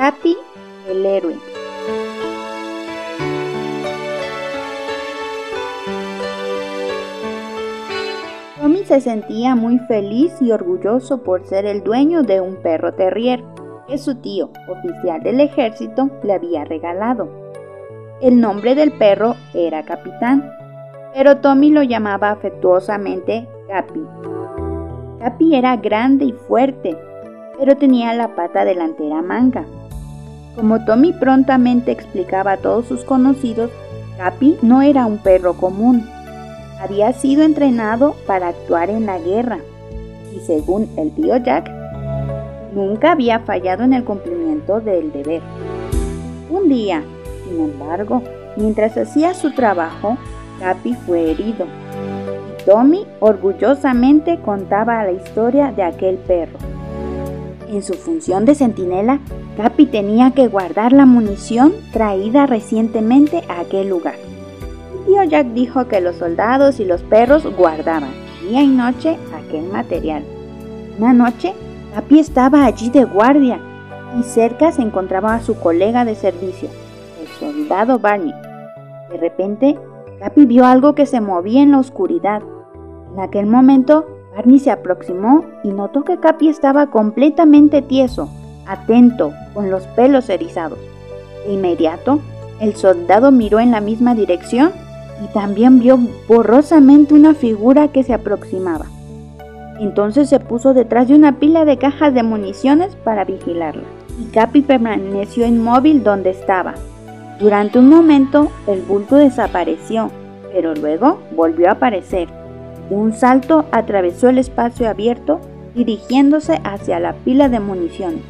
Capi, el héroe. Tommy se sentía muy feliz y orgulloso por ser el dueño de un perro terrier que su tío, oficial del ejército, le había regalado. El nombre del perro era Capitán, pero Tommy lo llamaba afectuosamente Capi. Capi era grande y fuerte, pero tenía la pata delantera manga. Como Tommy prontamente explicaba a todos sus conocidos, Capi no era un perro común. Había sido entrenado para actuar en la guerra y según el tío Jack, nunca había fallado en el cumplimiento del deber. Un día, sin embargo, mientras hacía su trabajo, Capi fue herido. Y Tommy orgullosamente contaba la historia de aquel perro. En su función de centinela, Capi tenía que guardar la munición traída recientemente a aquel lugar. El tío Jack dijo que los soldados y los perros guardaban día y noche aquel material. Una noche, Capi estaba allí de guardia y cerca se encontraba a su colega de servicio, el soldado Barney. De repente, Capi vio algo que se movía en la oscuridad. En aquel momento, Barney se aproximó y notó que Capi estaba completamente tieso, atento, con los pelos erizados. De inmediato, el soldado miró en la misma dirección y también vio borrosamente una figura que se aproximaba. Entonces se puso detrás de una pila de cajas de municiones para vigilarla. Y Capi permaneció inmóvil donde estaba. Durante un momento el bulto desapareció, pero luego volvió a aparecer un salto atravesó el espacio abierto dirigiéndose hacia la pila de municiones.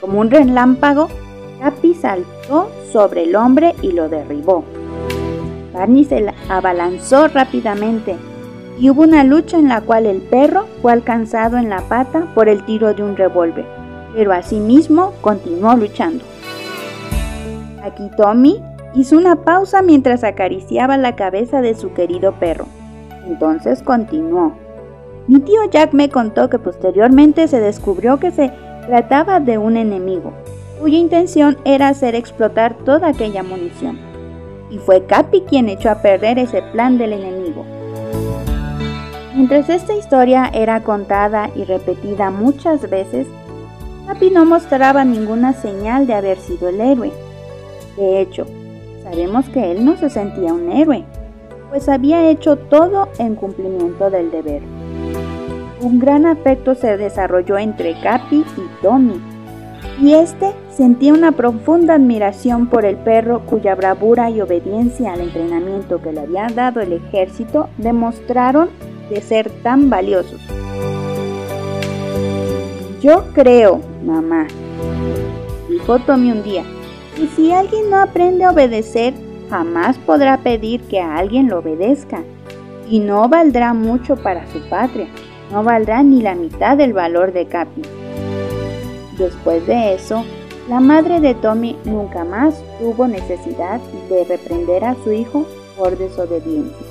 Como un relámpago, Capi saltó sobre el hombre y lo derribó. Barney se abalanzó rápidamente y hubo una lucha en la cual el perro fue alcanzado en la pata por el tiro de un revólver, pero asimismo continuó luchando. Aquí Tommy hizo una pausa mientras acariciaba la cabeza de su querido perro. Entonces continuó. Mi tío Jack me contó que posteriormente se descubrió que se trataba de un enemigo, cuya intención era hacer explotar toda aquella munición. Y fue Capi quien echó a perder ese plan del enemigo. Mientras esta historia era contada y repetida muchas veces, Capi no mostraba ninguna señal de haber sido el héroe. De hecho, sabemos que él no se sentía un héroe, pues había hecho todo en cumplimiento del deber. Un gran afecto se desarrolló entre Capi y Tommy, y este sentía una profunda admiración por el perro cuya bravura y obediencia al entrenamiento que le había dado el ejército demostraron de ser tan valiosos. Yo creo, mamá, dijo Tommy un día, que si alguien no aprende a obedecer, jamás podrá pedir que a alguien lo obedezca y no valdrá mucho para su patria, no valdrá ni la mitad del valor de Capi. Después de eso, la madre de Tommy nunca más tuvo necesidad de reprender a su hijo por desobediencia.